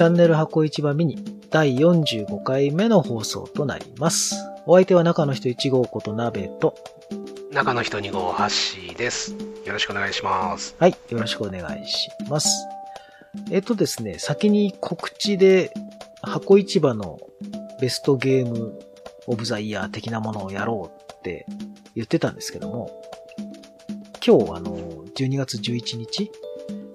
チャンネル箱市場ミニ第45回目の放送となります。お相手は中の人1号こと鍋と、中の人2号ハッシーです。よろしくお願いします。はい、よろしくお願いします。えっとですね、先に告知で箱市場のベストゲームオブザイヤー的なものをやろうって言ってたんですけども、今日あの、12月11日、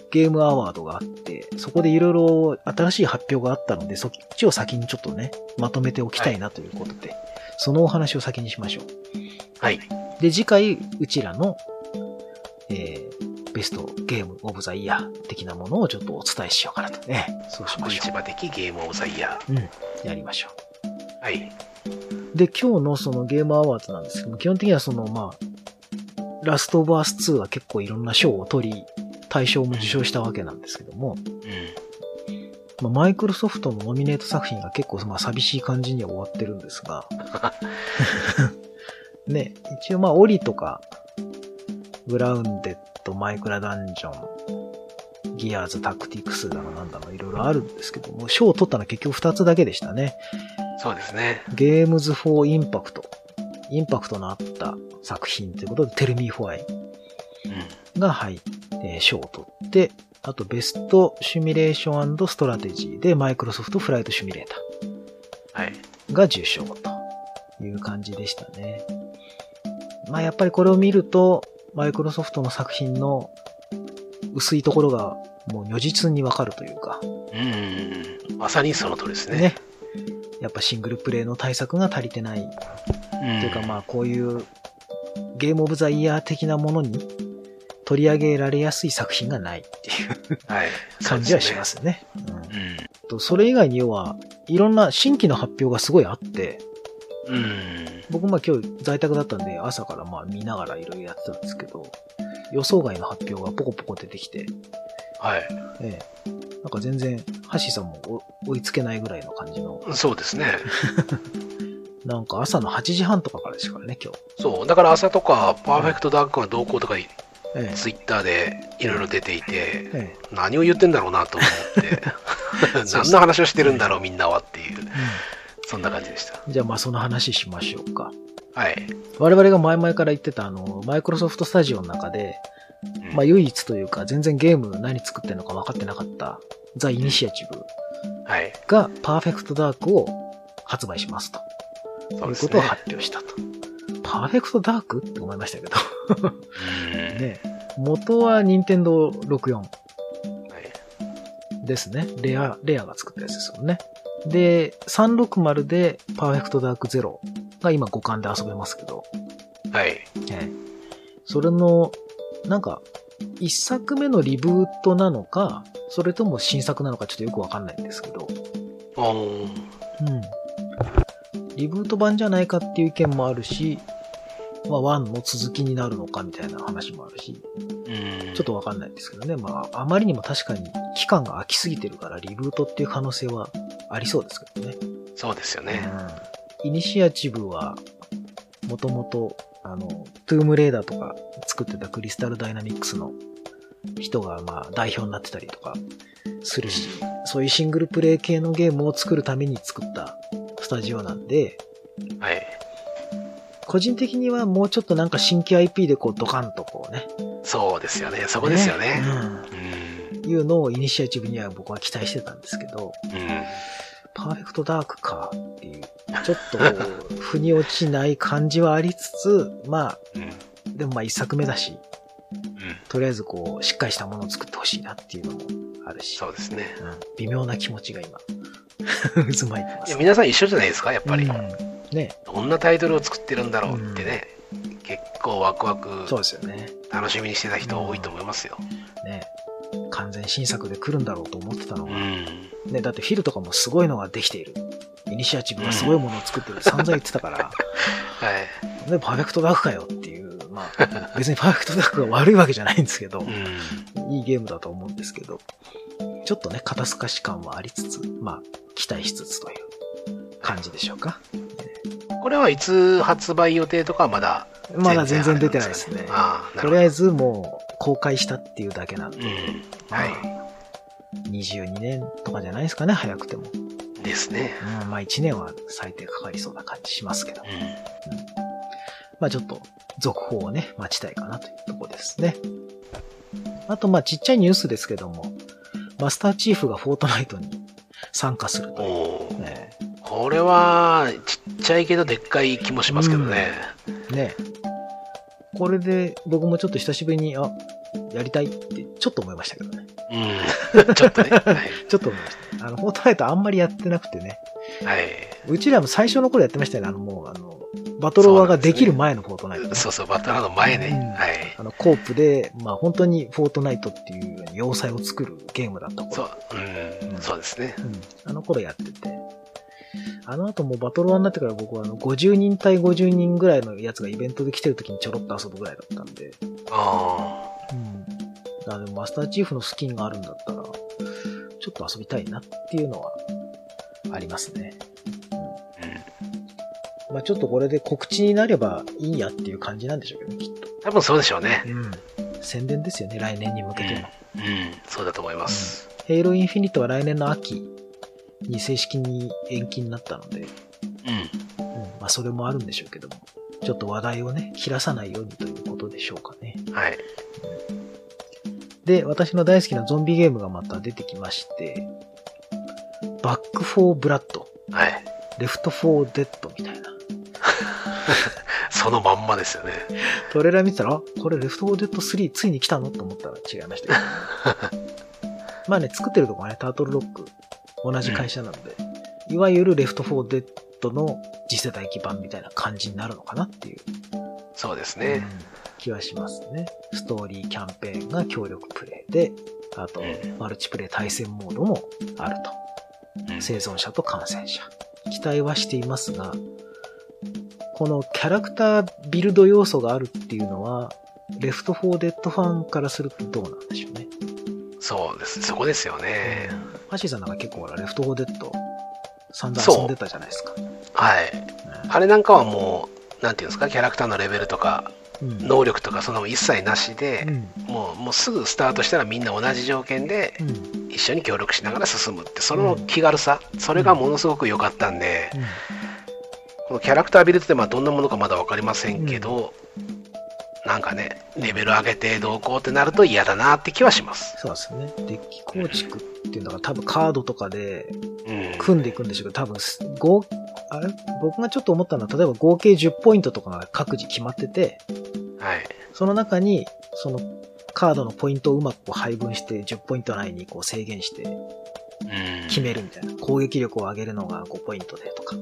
ゲームアワードがあって、そこでいろいろ新しい発表があったので、そっちを先にちょっとね、まとめておきたいなということで、そのお話を先にしましょう。はい。で、次回、うちらの、えー、ベストゲームオブザイヤー的なものをちょっとお伝えしようかなとね。そうしましょ箱市場的ゲームオブザイヤう。うん。やりましょー。はい。う。で、今日のそのゲームアワードなんですけども、基本的にはその、まあ、ラストオブアース2は結構いろんな賞を取り、大賞も受賞したわけなんですけども、うん。まあ、マイクロソフトのノミネート作品が結構、まあ、寂しい感じには終わってるんですが、ね、一応まあ、 Ori とか、 Grounded、マイクラダンジョン、 Gears Tactics だのなんだのいろいろあるんですけども、賞を取ったのは結局2つだけでしたね。そうですね。 Games for Impact。インパクトのあった作品ということで、 Tell Me Why うん。が入って、賞を取って、あとベストシミュレーションストラテジーでマイクロソフトフライトシミュレータはい。ーが受賞という感じでしたね。まあやっぱりこれを見ると、マイクロソフトの作品の薄いところがもう如実にわかるというか、うん。まさにその通りですね。ね。やっぱシングルプレイの対策が足りてないうん。というかまあこういうゲームオブザイヤー的なものに取り上げられやすい作品がないっていうあ、はい。感じはしますね。うん。とそれ以外に要はいろんな新規の発表がすごいあって、うん。うん。僕まあ今日在宅だったんで朝からまあ見ながらいろいろやってたんですけど、予想外の発表がポコポコ出てきて、はい。ええ、なんか全然、ハッシーさんもお追いつけないぐらいの感じの、そうですね。なんか朝の8時半とかからですからね、今日。そう。だから朝とか、パーフェクトダークがどうこうとか、ええ、ツイッターでいろいろ出ていて、ええ、何を言ってんだろうなと思って、何の話をしてるんだろうみんなはっていう、そんな感じでした。うん。じゃあまあその話しましょうか。はい。我々が前々から言ってたあの、マイクロソフトスタジオの中で、うんまあ唯一というか全然ゲーム何作ってるのか分かってなかったザ・イニシアチブはい。がパーフェクトダークを発売しますと。そうですね。いうことを発表したと。パーフェクトダークって思いましたけど。うんね元は任天堂64はいですね。レア、レアが作ったやつですよね。で、360でパーフェクトダークゼロが今互換で遊べますけど、はい。ええそれの、なんか、一作目のリブートなのか、それとも新作なのかちょっとよくわかんないんですけど、おーうん。リブート版じゃないかっていう意見もあるし、まあ、1の続きになるのかみたいな話もあるし、うんちょっとわかんないですけどね。まあ、あまりにも確かに期間が空きすぎてるから、リブートっていう可能性はありそうですけどね。そうですよね。うん。イニシアチブは、もともと、あの、トゥームレーダーとか作ってたクリスタルダイナミックスの人が、まあ、代表になってたりとかするし、そういうシングルプレイ系のゲームを作るために作ったスタジオなんで、はい。個人的にはもうちょっとなんか新規 IP でこうドカンとこうね。そうですよね。そこですよね。うんうん。いうのをイニシアチブには僕は期待してたんですけど、うん。パーフェクトダークかっていう、ちょっと腑に落ちない感じはありつつ、まあ、うん。でもまあ一作目だし、うん。とりあえずこう、しっかりしたものを作ってほしいなっていうのもあるし、そうですね。うん、微妙な気持ちが今、渦巻いてます。皆さん一緒じゃないですか、やっぱり。うんね、どんなタイトルを作ってるんだろうってね。結構ワクワクそうですよね。楽しみにしてた人多いと思いますよ。ね。完全新作で来るんだろうと思ってたのが、うん。ね、だってフィルとかもすごいのができている。イニシアチブがすごいものを作ってる。散々言ってたから、はい。ね、パーフェクトダークかよっていう、まあ、別にパーフェクトダークが悪いわけじゃないんですけど、うん。いいゲームだと思うんですけど、ちょっとね、肩透かし感はありつつ、まあ、期待しつつという感じでしょうか。これはいつ発売予定とかはまだまだ全然出てないですね。とりあえずもう公開したっていうだけなんで、うん。はい。22年とかじゃないですかね、早くても。ですね。うん、まあ1年は最低かかりそうな感じしますけど。うまあちょっと続報をね、待ちたいかなというところですね。あとまあちっちゃいニュースですけども、マスターチーフがフォートナイトに参加するん。という。ねこれは、ちっちゃいけどでっかい気もしますけどね。ねこれで僕もちょっと久しぶりに、あ、やりたいってちょっと思いましたけどね。うん。ちょっとね。はい。ちょっと思いました。あの、フォートナイトあんまりやってなくてね。はい。うちらも最初の頃やってましたよね。あの、もう、あの、バトロワができる前のフォートナイト、ね。そうそう、バトラーの前ね。うんはい。あの、コープで、まあ本当にフォートナイトっていう要塞を作るゲームだった頃。そう、うん、そうですね。うん。あの頃やってて。あの後もうバトロワになってから僕はあの50人対50人ぐらいのやつがイベントで来てる時にちょろっと遊ぶぐらいだったんで。あうん。あでもマスターチーフのスキンがあるんだったら、ちょっと遊びたいなっていうのはありますね。あ、うん。まあちょっとこれで告知になればいいやっていう感じなんでしょうけどね、きっと。多分そうでしょうね。うん。宣伝ですよね、来年に向けての。うん、そうだと思います。Halo Infinite は来年の秋に正式に延期になったので、うん。うん、まあそれもあるんでしょうけども、ちょっと話題をね、切らさないようにということでしょうかね。はい。で、私の大好きなゾンビゲームがまた出てきまして、 Back 4 Blood、はい。 Left 4 Dead みたいな。そのまんまですよね。トレーラー見てたら、あこれ Left 4 Dead 3ついに来たの？と思ったら違いましたけど。まあね、作ってるとこはね、タートルロック、同じ会社なので、いわゆる Left 4 Dead の次世代機版みたいな感じになるのかなっていう、そうですね。気はしますね。ストーリーキャンペーンが協力プレイで、あとうん、マルチプレイ対戦モードもあると。うん生存者と感染者。期待はしていますが、このキャラクタービルド要素があるっていうのは、 Left 4 Dead ファンからするとどうなんでしょうね。そうです。そこですよね。ハッシーさんなんか結構レフトフォーデッド散々遊んでたじゃないですか。はい。あれなんかはもう、なんていうんですか、キャラクターのレベルとか、うん。能力とか、その一切なしでう、ん。もう、もうすぐスタートしたらみんな同じ条件でうん。一緒に協力しながら進むって、その気軽さ、それがものすごく良かったんで、このキャラクタービルドってまあどんなものかまだ分かりませんけど、なんかね、レベル上げてどうこうってなると嫌だなって気はします。そうですね。デッキ構築っていうのが多分カードとかでうん。組んでいくんでしょうけど、多分あれ？僕がちょっと思ったのは、例えば合計10ポイントとかが各自決まってて、はい。その中に、そのカードのポイントをうまくこう配分して、10ポイント内にこう制限してうん。決めるみたいな。攻撃力を上げるのが5ポイントでとか、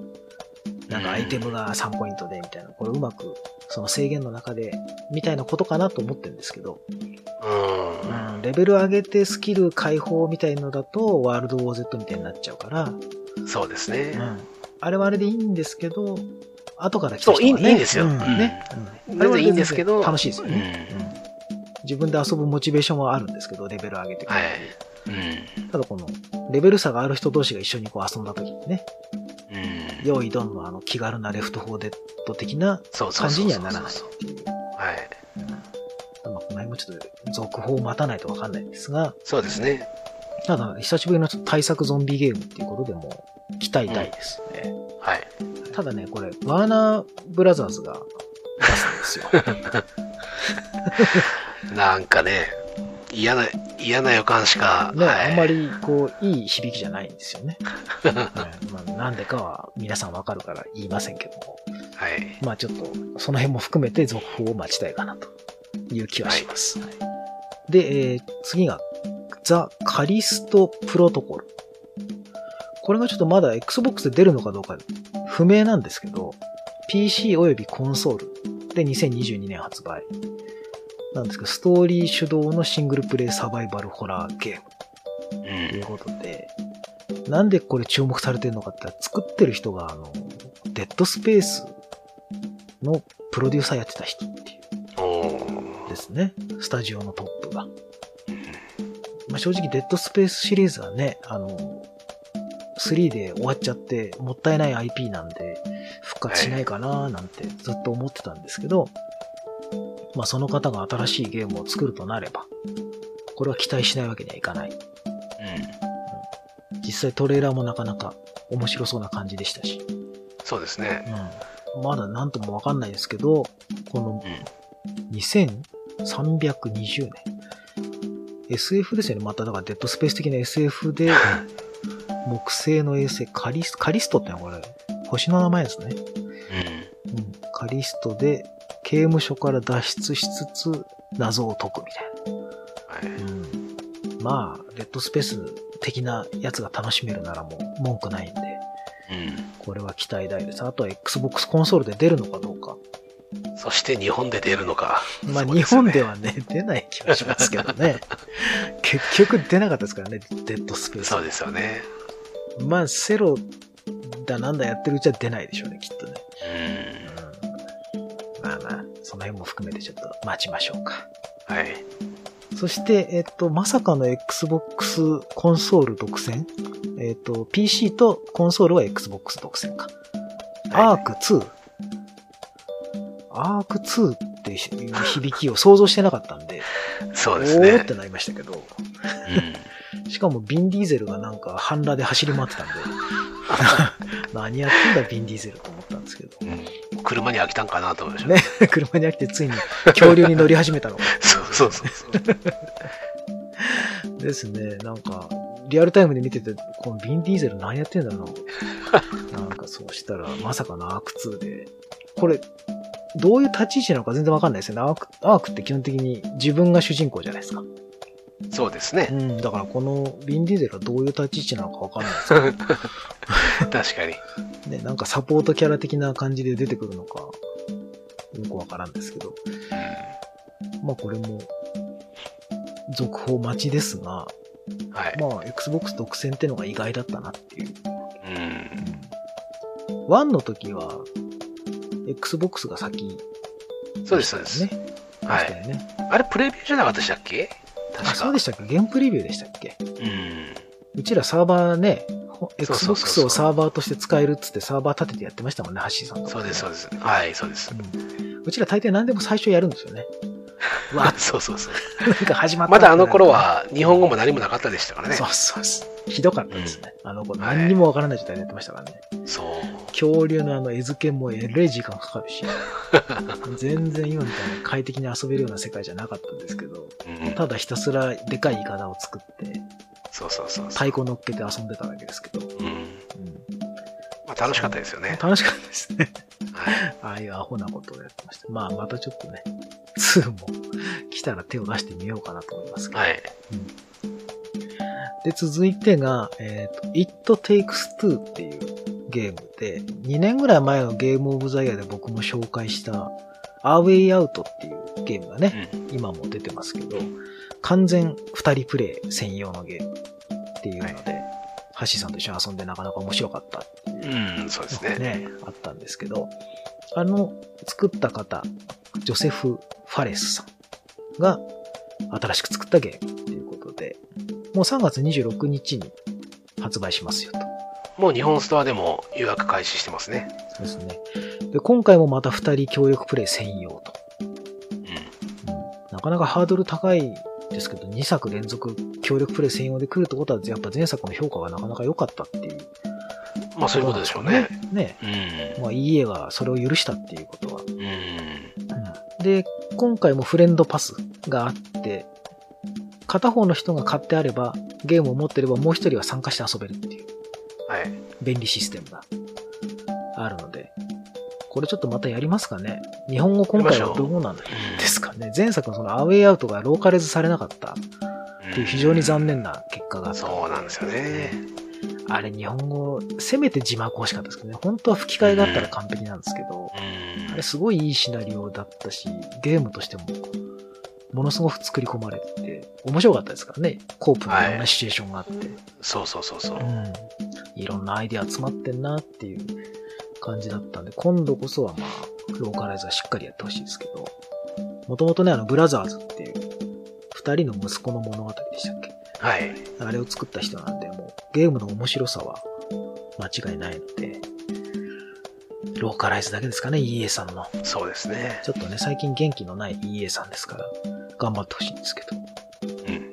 なんかアイテムが3ポイントでみたいな。これうまく、その制限の中で、みたいなことかなと思ってるんですけど、うん。うん、レベル上げてスキル解放みたいのだと、ワールドウォー Z みたいになっちゃうから、そうですね。うん。あれはあれでいいんですけど、後から来た人そういいがね。いいんですようんうんね。うん全然いいんですけど楽しいですよね。うんうん自分で遊ぶモチベーションはあるんですけど、レベル上げてくるはい。うん。ただこの、レベル差がある人同士が一緒にこう遊んだ時にね、うん。用意ドンのあの気軽なレフトフォーデッド的な感じにはならない。はい。うんまあ、この辺もちょっと続報を待たないとわかんないんですが、そうですね。ただ、久しぶりの対策ゾンビゲームっていうことでも期待大ですね。はい。ただね、これ、ワーナーブラザーズが出すんですよ。なんかね、嫌な、嫌な予感しか、ね、はい、あんまりこう、いい響きじゃないんですよね。はいまあ、なんでかは皆さんわかるから言いませんけども。はい。まあちょっと、その辺も含めて続報を待ちたいかなという気はします。はいで、えー次が、ザ・カリスト・プロトコル。これがちょっとまだ Xbox で出るのかどうか不明なんですけど、PC およびコンソールで2022年発売。なんですけど、ストーリー主導のシングルプレイサバイバルホラーゲームうんということで、なんでこれ注目されてるのかって言ったら作ってる人が、あの、デッドスペースのプロデューサーやってた人っていおうーですね。スタジオのトップが。まあ、正直デッドスペースシリーズはね、あの、3で終わっちゃってもったいない IP なんで復活しないかななんてずっと思ってたんですけど、まあその方が新しいゲームを作るとなれば、これは期待しないわけにはいかない。際トレーラーもなかなか面白そうな感じでしたし。そうですね。うん。まだなんともわかんないですけど、このうん。2320年。SF ですよね。まただからデッドスペース的な SF で、木星の衛星カリスカリストってのはこれ、星の名前ですね。うん。うん。カリストで、刑務所から脱出しつつ、謎を解くみたいな。はい。うん。まあ、デッドスペース的なやつが楽しめるならもう文句ないんで、うん。これは期待大です。あとは Xbox コンソールで出るのかどうか。そして日本で出るのか。まあ、そう日本ではね、出ない気がしますけどね。結局出なかったですからね、デッドスペース。そうですよね。まあ、セロだなんだやってるうちは出ないでしょうね、きっとね。うん。うん、まあまあ、その辺も含めてちょっと待ちましょうか。はい。そして、えっと、まさかの Xbox コンソール独占？えっと、PC とコンソールは Xbox 独占か。アーク2。アーク2っていう響きを想像してなかったんで、そうですおーっねて。なりましたけど、うん。しかもビンディーゼルがなんか半裸で走り回ってたんで、何やってんだビンディーゼルと思ったんですけど。うん車に飽きたんかなと思いました。ね、車に飽きてついに恐竜に乗り始めたのか。そうそうそう。ですね、なんか、リアルタイムで見てて、このビンディーゼル何やってんだろうな。なんかそうしたら、まさかのアーク2で、これ、どういう立ち位置なのか全然わかんないですよね。アーク、アークって基本的に自分が主人公じゃないですか。そうですね。うん、だからこのビンディーゼルはどういう立ち位置なのかわかんないですけど、確かに。ね、なんかサポートキャラ的な感じで出てくるのか、よくわからんですけど、まあこれも、続報待ちですが、うんはい。まあ Xbox 独占ってのが意外だったなっていう。うん。1の時は、Xbox が先、そうです、そうです。ね。はい。ね。あれ、プレビューじゃなかったでしたっけ？あ、確か。そうでしたっけ？ゲームプレビューでしたっけ？うん。うちらサーバーね、Xbox をサーバーとして使えるっつってサーバー立ててやってましたもんね、ハッシーさんとか、そうです、そうです。はい、そうです。うん。うちら大抵何でも最初やるんですよね。うわ、そうそうそう。なんか始まったまだあの頃は日本語も何もなかったでしたからねそ。うそうそう。ひどかったですね。あの子、はい何にもわからない状態でやってましたからね。そう。恐竜のあの絵付けもえれい時間かかるし、全然今みたいな快適に遊べるような世界じゃなかったんですけど、うんただひたすらでかいイカダを作って、そうそうそうそう。太鼓乗っけて遊んでたわけですけど、うん。楽しかったですよね。楽しかったですね。はい。ああいうアホなことをやってました。まあ、またちょっとね、2も来たら手を出してみようかなと思いますけど。はい。で、続いてが、えっ、と、It Takes Two っていうゲームで、2年ぐらい前のゲームオブザイヤーで僕も紹介した A Way Out っていうゲームがね、うん。今も出てますけど、完全2人プレイ専用のゲームっていうので、ハッシーさんと一緒に遊んでなかなか面白かったっていううん、そうですね。ね、あったんですけど、あの、作った方、ジョセフ・ファレスさんが新しく作ったゲームということで、もう3月26日に発売しますよと。もう日本ストアでも予約開始してますね。そうですね。で、今回もまた2人協力プレイ専用と。うん。うんなかなかハードル高いですけど、2作連続協力プレイ専用で来るってことは、やっぱ前作の評価がなかなか良かったっていう。まあそういうことでしょうね。ね。うん。まあ EA がそれを許したっていうことは。うん。で、今回もフレンドパスがあって、片方の人が買ってあれば、ゲームを持ってればもう一人は参加して遊べるっていうはい。便利システムがあるので、これちょっとまたやりますかね。日本語今回はどうなんですかね。前作のそのアウェイアウトがローカレズされなかったっていう非常に残念な結果があったのそうなんですよね。あれ日本語、せめて字幕欲しかったですけどね。本当は吹き替えがあったら完璧なんですけど、うんあれすごいいいシナリオだったし、ゲームとしても、ものすごく作り込まれてて、面白かったですからね。コープのいろんなシチュエーションがあって。そうそうそうそう。うん。いろんなアイデア集まってんなっていう感じだったんで、今度こそはまあ、ローカライズはしっかりやってほしいですけど、もともとね、あの、ブラザーズっていう、二人の息子の物語でしたっけ？はい。あれを作った人なんで、もう、ゲームの面白さは間違いないので、ローカライズだけですかね、EA さんの。そうですね。ちょっとね、最近元気のない EA さんですから、頑張ってほしいんですけど。うん。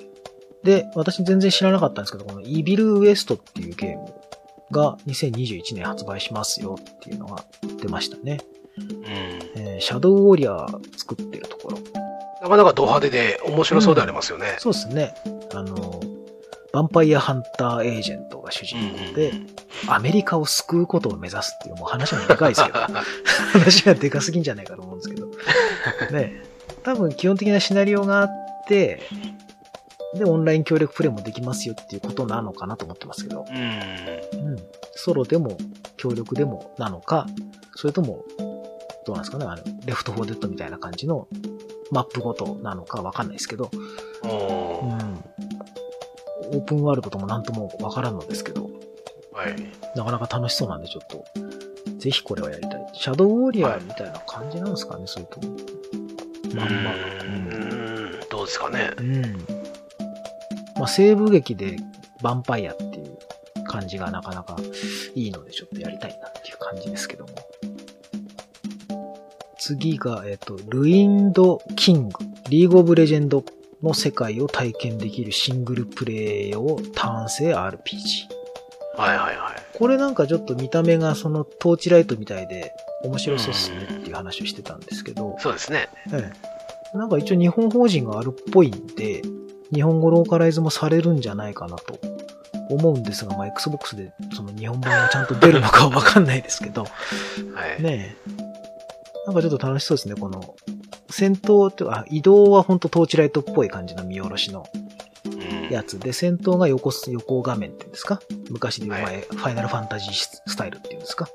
で、私全然知らなかったんですけど、このイビルウエストっていうゲームが2021年発売しますよっていうのが出ましたね。うん。えーシャドウウォリアーかなかド派手で面白そうでありますよね。そうですね。あの、ヴァンパイアハンターエージェントが主人公で、アメリカを救うことを目指すっていう、もう話もでかいですけど、話がでかすぎんじゃないかと思うんですけど。ね。多分基本的なシナリオがあって、で、オンライン協力プレイもできますよっていうことなのかなと思ってますけど、うん。うん。ソロでも協力でもなのか、それとも、どうなんですかね、あの、 Left 4 Dead みたいな感じのマップごとなのかわかんないですけど、おうーん。オープンワールドともなんともわからんのですけど、はい。なかなか楽しそうなんでちょっと、ぜひこれはやりたい。 Shadow Warrior みたいな感じなんですかね、それとも。まんま。うーん。どうですかね。うん。まあ、西部劇でヴァンパイアっていう感じがなかなかいいのでちょっとやりたいなっていう感じですけども。次が、えっ、と、ルインド・キング、リーグ・オブ・レジェンドの世界を体験できるシングルプレイ用単性 RPG。はいはいはい。これなんかちょっと見た目がそのトーチライトみたいで面白そうっすねっていう話をしてたんですけど、そうですね。ええ、なんか一応日本法人があるっぽいんで、日本語ローカライズもされるんじゃないかなと思うんですが、まあ、Xbox でその日本版がちゃんと出るのかはわかんないですけど、はい。ねえ。なんかちょっと楽しそうですね、この、戦闘ってあ移動はほんとトーチライトっぽい感じの見下ろしのうんやつで、戦闘が横す、横画面っていうんですか？昔で言う前、はいファイナルファンタジーススタイルっていうんですか？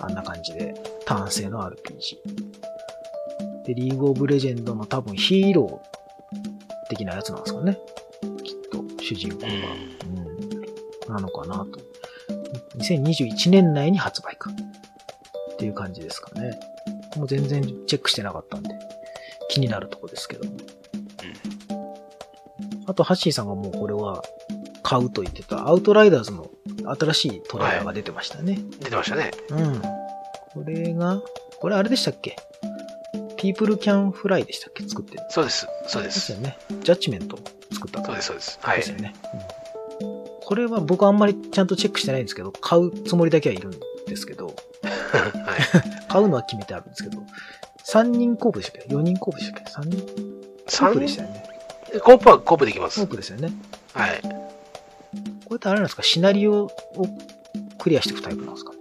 あんな感じで、単性の RPG。で、リーグオブレジェンドの多分ヒーロー的なやつなんですかね？きっと、主人公が。うん。なのかなと。2021年内に発売か。っていう感じですかね。もう全然チェックしてなかったんで、気になるとこですけども。あと、ハッシーさんがもうこれは買うと言ってた、アウトライダーズの新しいトレーラーが出てましたね。出てましたね。うん。これが、これあれでしたっけ ?People Can Fly でしたっけ？作ってる。そうです。そうで。ですすよね。ジャッジメントを作ったとそうです、そうです。はいです。よね。うんこれは僕あんまりちゃんとチェックしてないんですけど、買うつもりだけはいるんですけど、はい。買うのは決めてあるんですけど、3人コープでしたっけ ?4 人コープでしたっけ ?3 人コープでしたよね。コープはコープできますコー。プですよね。はい。これってあれなんですか？シナリオをクリアしていくタイプなんですか？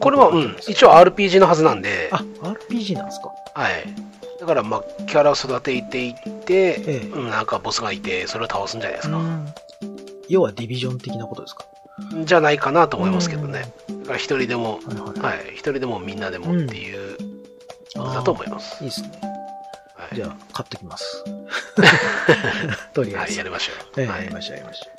これは、うん、一応 RPG のはずなんで、あ、RPG なんですか？はい。だから、まあ、キャラを育てていって、ええうん、なんかボスがいて、それを倒すんじゃないですか。うん要はディビジョン的なことですか？じゃないかなと思いますけどね。だから一人でも、はいはい。はい、一人でもみんなでもっていう、だと思います。いいですね。はい、じゃあ、買っときます。とりあはい、えず。やりましょう。ええはいやりましょう、やりましょ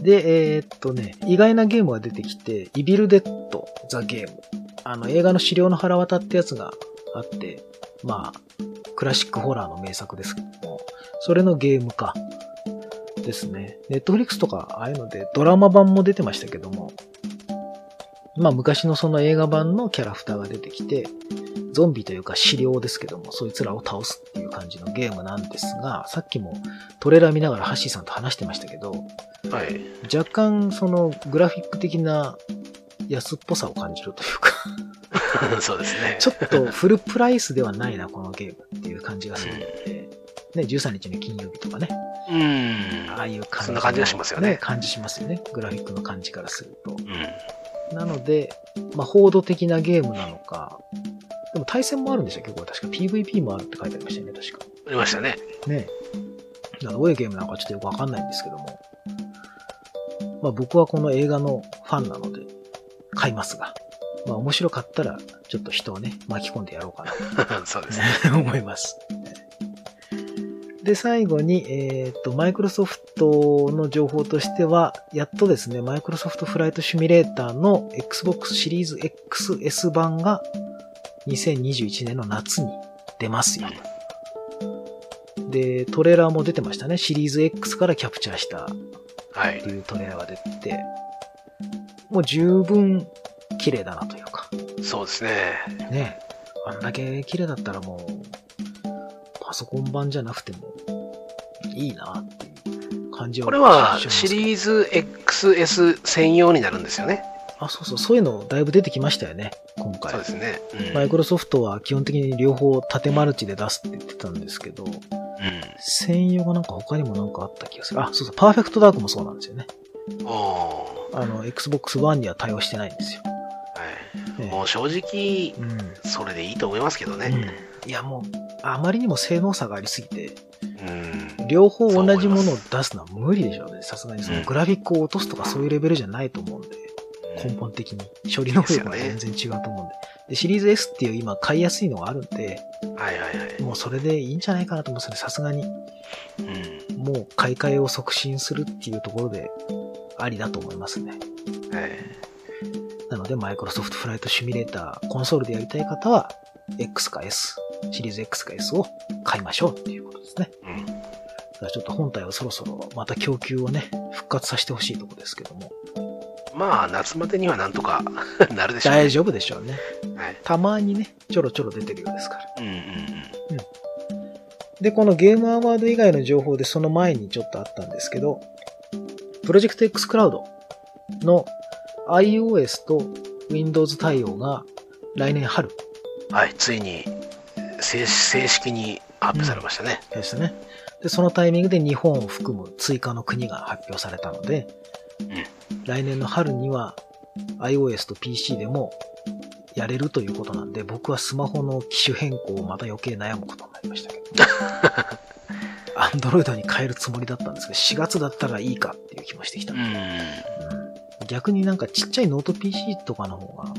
う。で、えーっとね、意外なゲームが出てきて、イビルデッド・ザ・ゲーム。あの、映画の資料の腹渡ってやつがあって、まあ、クラシックホラーの名作ですけども、それのゲーム化ですね。ネットフリックスとか、ああいうのでドラマ版も出てましたけども、まあ昔のその映画版のキャラクターが出てきて、ゾンビというか資料ですけども、そいつらを倒すっていう感じのゲームなんですが、さっきもトレーラー見ながらハッシーさんと話してましたけど、はい。若干そのグラフィック的な安っぽさを感じるというか、そうですね。ちょっとフルプライスではないな、このゲームっていう感じがするので、ね、13日の金曜日とかね、うん。ああいう感じの。そんな感じがしますよね感じしますよね。グラフィックの感じからすると。うん。なので、まあ、報道的なゲームなのか、でも対戦もあるんでしたっけ？これ確か PVP もあるって書いてありましたよね、確か。ありましたね。ねえ。どういうゲームなのかちょっとよくわかんないんですけども。まあ僕はこの映画のファンなので買いますが、まあ面白かったらちょっと人をね、巻き込んでやろうかな そうですね。と 思います。で、最後に、えっ、と、マイクロソフトの情報としては、やっとですね、マイクロソフトフライトシミュレーターの Xbox シリーズ XS 版が2021年の夏に出ますよ。で、トレーラーも出てましたね。シリーズ X からキャプチャーしたはいって。いうトレーラーが出て、もう十分綺麗だなというか、そうですね。ねあんだけ綺麗だったらもう、パソコン版じゃなくてもいいなっていう感じはこれはシリーズ XS 専用になるんですよね。あ、そうそう、そういうのだいぶ出てきましたよね、今回。そうですね。うんマイクロソフトは基本的に両方縦マルチで出すって言ってたんですけど、うん専用がなんか他にもなんかあった気がする。あ、そうそう、パーフェクトダークもそうなんですよね。あの、Xbox One には対応してないんですよ。はいええもう正直、うん。それでいいと思いますけどね。いや、もう、あまりにも性能差がありすぎて、うん。両方同じものを出すのは無理でしょうね。さすがにそのうんグラフィックを落とすとかそういうレベルじゃないと思うんで、根本的に。処理能力が全然違うと思うんで。で、シリーズ S っていう今買いやすいのがあるんで、はいはいはい。もうそれでいいんじゃないかなと思うんですよね。さすがに。うん。もう買い替えを促進するっていうところで、ありだと思いますね。はい。なので、マイクロソフトフライトシミュレーター、コンソールでやりたい方は、X か S、シリーズ X か S を買いましょうっていうことですね。うん。だからちょっと本体をそろそろまた供給をね、復活させてほしいところですけども。まあ、夏までにはなんとか なるでしょうね。大丈夫でしょうね。はい。たまにね、ちょろちょろ出てるようですから。うんうんうん。で、このゲームアワード以外の情報でその前にちょっとあったんですけど、プロジェクト X クラウドの iOS と Windows 対応が来年春はい、ついに正正式に発表されましたね。ですね。で、そのタイミングで日本を含む追加の国が発表されたので、来年の春には iOS と PC でもやれるということなんで、僕はスマホの機種変更をまた余計悩むことになりましたけど。Android に変えるつもりだったんですけど、4月だったらいいかっていう気もしてきた。うん。うん逆になんかちっちゃいノート PC とかの方が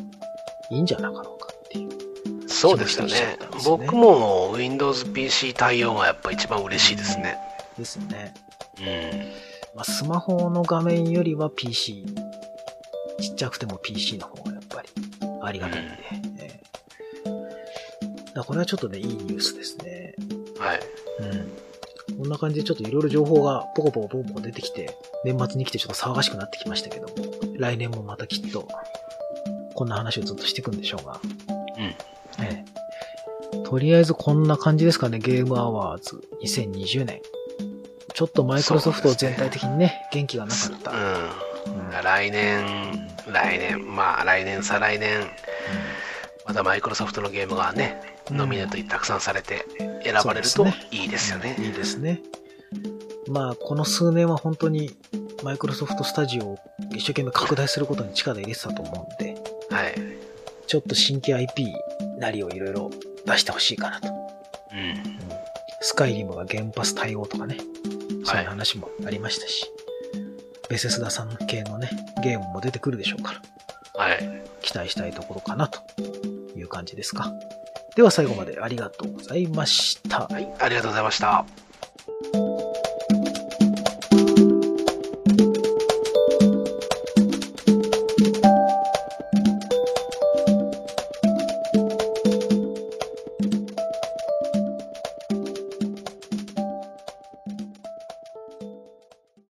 いいんじゃなかろ。そうですよね気もしたんですよね僕も Windows PC 対応がやっぱ一番嬉しいですね。ですね。うん。まあ、スマホの画面よりは PC、ちっちゃくても PC の方がやっぱりありがたいんで。ええだこれはちょっとね、いいニュースですね。はい。うん。こんな感じでちょっといろいろ情報がポコポコポコポコ出てきて、年末に来てちょっと騒がしくなってきましたけども、来年もまたきっと、こんな話をずっとしていくんでしょうが。うん。ええ。とりあえずこんな感じですかね、ゲームアワーズ2020年。ちょっとマイクロソフト全体的にね、元気がなかった。うん。うん来年、来年、まあ来年、再来年、またマイクロソフトのゲームがね、うんノミネートにたくさんされて選ばれるといいですよね。いいですね。まあ、この数年は本当に、マイクロソフトスタジオを一生懸命拡大することに力入れてたと思うんで、はい。ちょっと新規 IP なりをいろいろ出してほしいかなと。うん。スカイリムが原発対応とかね、そうはいいう話もありましたし、ベセスダさん系のね、ゲームも出てくるでしょうから、はい。期待したいところかなという感じですか。では最後までありがとうございました。はい。ありがとうございました。